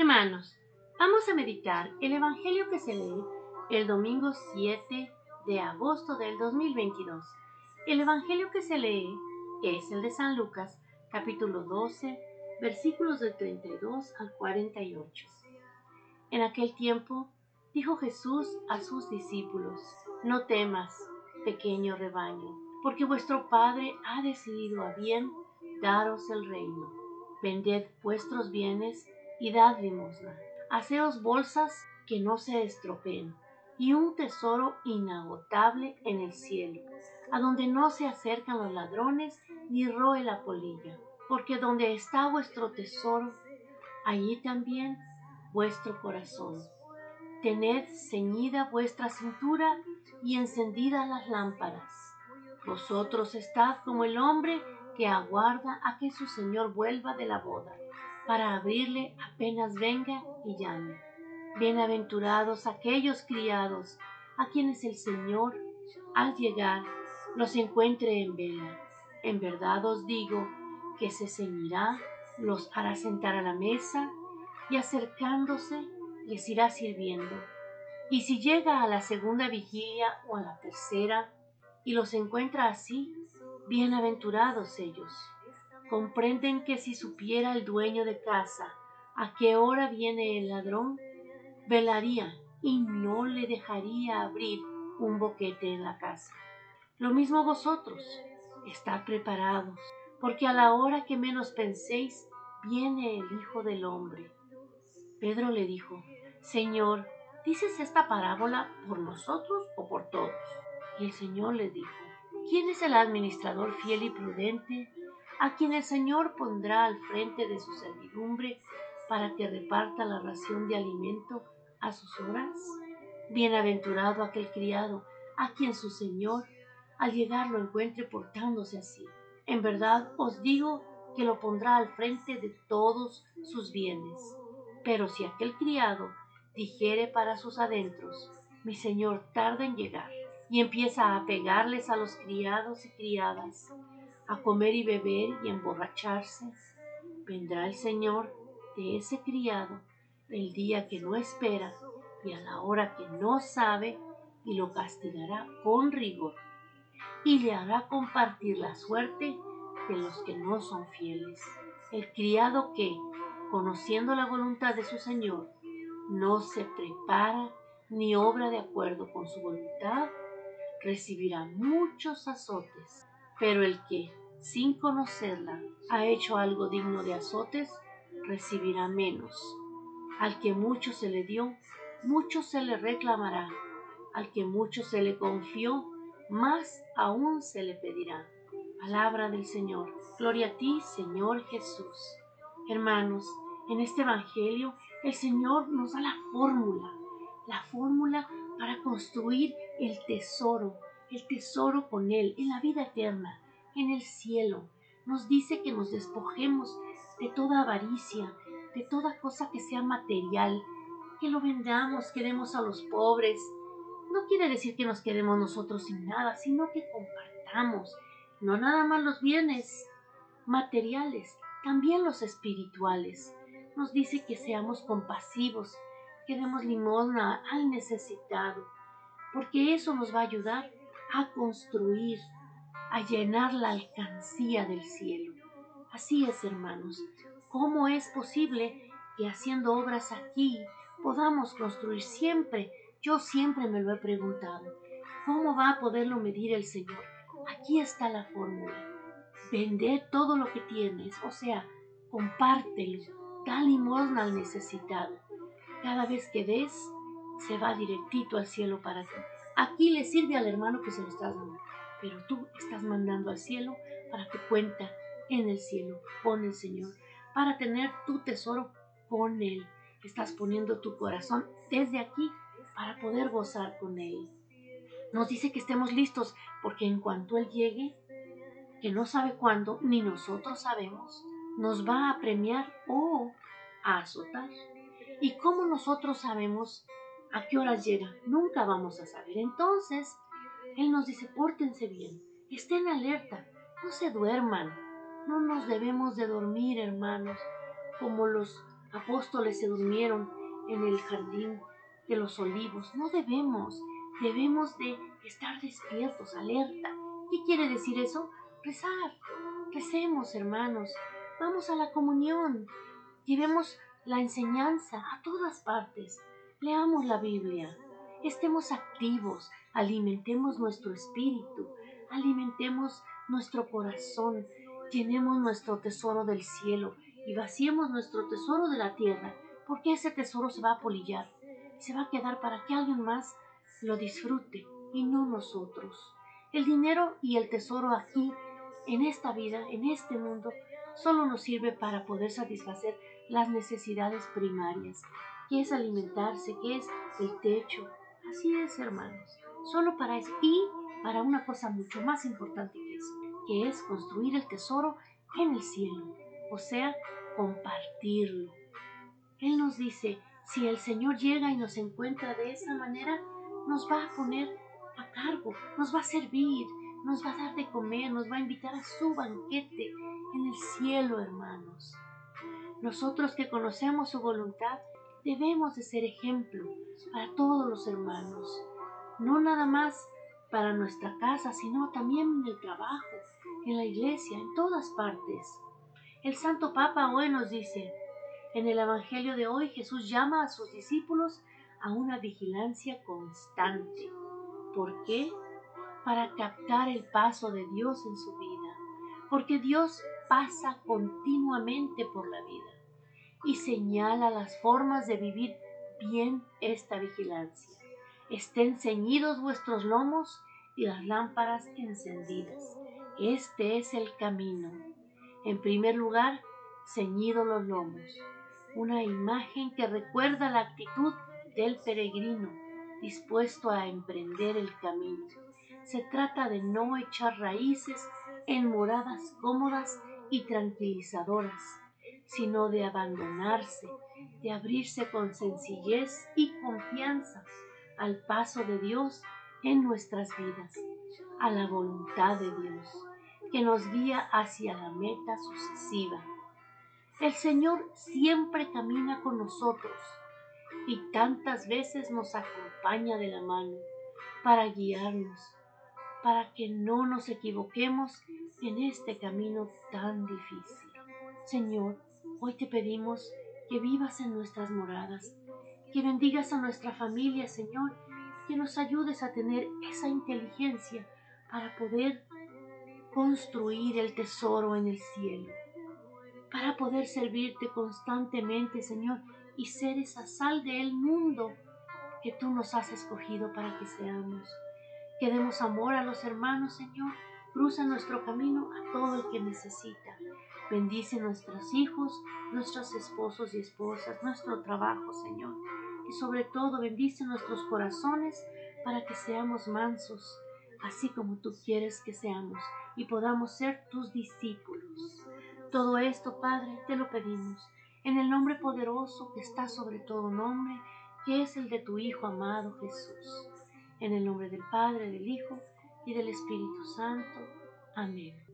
Hermanos, vamos a meditar el Evangelio que se lee el domingo 7 de agosto del 2022. El Evangelio que se lee es el de San Lucas, capítulo 12, versículos del 32 al 48. En aquel tiempo dijo Jesús a sus discípulos, no temas, pequeño rebaño, porque vuestro Padre ha decidido a bien daros el reino. Vended vuestros bienes y dad limosna. Haceos bolsas que no se estropeen y un tesoro inagotable en el cielo, a donde no se acercan los ladrones ni roe la polilla, porque donde está vuestro tesoro, allí también vuestro corazón. Tened ceñida vuestra cintura y encendidas las lámparas. Vosotros estad como el hombre que aguarda a que su Señor vuelva de la boda, para abrirle apenas venga y llame. Bienaventurados aquellos criados a quienes el Señor, al llegar, los encuentre en vela. En verdad os digo que se ceñirá, los hará sentar a la mesa y acercándose les irá sirviendo. Y si llega a la segunda vigilia o a la tercera y los encuentra así, bienaventurados ellos. Comprenden que si supiera el dueño de casa a qué hora viene el ladrón, velaría y no le dejaría abrir un boquete en la casa. Lo mismo vosotros, estad preparados, porque a la hora que menos penséis, viene el Hijo del Hombre. Pedro le dijo, Señor, ¿dices esta parábola por nosotros o por todos? Y el Señor le dijo, ¿quién es el administrador fiel y prudente a quien el Señor pondrá al frente de su servidumbre para que reparta la ración de alimento a sus horas? Bienaventurado aquel criado a quien su Señor al llegar lo encuentre portándose así. En verdad os digo que lo pondrá al frente de todos sus bienes. Pero si aquel criado dijere para sus adentros, mi Señor tarda en llegar, y empieza a pegarles a los criados y criadas, a comer y beber y emborracharse, vendrá el Señor de ese criado el día que no espera y a la hora que no sabe y lo castigará con rigor y le hará compartir la suerte de los que no son fieles. El criado que, conociendo la voluntad de su Señor, no se prepara ni obra de acuerdo con su voluntad, recibirá muchos azotes. Pero el que, sin conocerla, ha hecho algo digno de azotes, recibirá menos. Al que mucho se le dio, mucho se le reclamará. Al que mucho se le confió, más aún se le pedirá. Palabra del Señor. Gloria a ti, Señor Jesús. Hermanos, en este Evangelio el Señor nos da la fórmula, la fórmula para construir el tesoro, el tesoro con Él, en la vida eterna, en el cielo. Nos dice que nos despojemos de toda avaricia, de toda cosa que sea material, que lo vendamos, que demos a los pobres. No quiere decir que nos quedemos nosotros sin nada, sino que compartamos, no nada más los bienes materiales, también los espirituales. Nos dice que seamos compasivos, que demos limosna al necesitado, porque eso nos va a ayudar a construir, a llenar la alcancía del cielo. Así es, hermanos, ¿Cómo es posible que haciendo obras aquí podamos construir siempre? Yo siempre me lo he preguntado. ¿Cómo va a poderlo medir el Señor? Aquí está la fórmula. Vende todo lo que tienes, o sea, compártelo, da limosna al necesitado. Cada vez que des, se va directito al cielo para ti. Aquí le sirve al hermano que se lo estás dando, pero tú estás mandando al cielo para que cuenta en el cielo con el Señor para tener tu tesoro con Él. Estás poniendo tu corazón desde aquí para poder gozar con Él. Nos dice que estemos listos porque en cuanto Él llegue, que no sabe cuándo, ni nosotros sabemos, nos va a premiar o a azotar. ¿Y cómo nosotros sabemos a qué horas llega? Nunca vamos a saber. Entonces, Él nos dice, pórtense bien, estén alerta, no se duerman, no nos debemos de dormir, hermanos, como los apóstoles se durmieron en el jardín de los olivos. No debemos, debemos de estar despiertos, alerta. ¿Qué quiere decir eso? Rezar. Recemos, hermanos. Vamos a la comunión. Llevemos la enseñanza a todas partes. Leamos la Biblia. Estemos activos. Alimentemos nuestro espíritu. Alimentemos nuestro corazón. Llenemos nuestro tesoro del cielo y vaciemos nuestro tesoro de la tierra, porque ese tesoro se va a polillar se va a quedar para que alguien más lo disfrute y no nosotros. El dinero y el tesoro aquí, en esta vida, en este mundo, solo nos sirve para poder satisfacer las necesidades primarias, que es alimentarse, que es el techo. Así es, hermanos, solo para eso y para una cosa mucho más importante que eso, que es construir el tesoro en el cielo, o sea, compartirlo. Él nos dice, si el Señor llega y nos encuentra de esa manera, nos va a poner a cargo, nos va a servir, nos va a dar de comer, nos va a invitar a su banquete en el cielo, hermanos. Nosotros que conocemos su voluntad, debemos de ser ejemplo para todos los hermanos, no nada más para nuestra casa, sino también en el trabajo, en la iglesia, en todas partes. El Santo Papa hoy nos dice, en el Evangelio de hoy Jesús llama a sus discípulos a una vigilancia constante. ¿Por qué? Para captar el paso de Dios en su vida. Porque Dios pasa continuamente por la vida y señala las formas de vivir bien esta vigilancia. Estén ceñidos vuestros lomos y las lámparas encendidas. Este es el camino. En primer lugar, ceñidos los lomos una imagen que recuerda la actitud del peregrino dispuesto a emprender el camino. Se trata de no echar raíces en moradas cómodas y tranquilizadoras, sino de abandonarse, de abrirse con sencillez y confianza al paso de Dios en nuestras vidas, a la voluntad de Dios, que nos guía hacia la meta sucesiva el Señor siempre camina con nosotros y tantas veces nos acompaña de la mano para guiarnos, para que no nos equivoquemos en este camino tan difícil. Señor, hoy te pedimos que vivas en nuestras moradas, que bendigas a nuestra familia, Señor, que nos ayudes a tener esa inteligencia para poder construir el tesoro en el cielo para poder servirte constantemente, Señor, y ser esa sal del mundo que tú nos has escogido para que seamos. Que demos amor a los hermanos, Señor. Cruza nuestro camino a todo el que necesita. Bendice nuestros hijos, nuestros esposos y esposas, nuestro trabajo, Señor. Y sobre todo bendice nuestros corazones para que seamos mansos, así como tú quieres que seamos, y podamos ser tus discípulos. Todo esto, Padre, te lo pedimos, en el nombre poderoso que está sobre todo nombre, que es el de tu Hijo amado Jesús. En el nombre del Padre, del Hijo y del Espíritu Santo. Amén.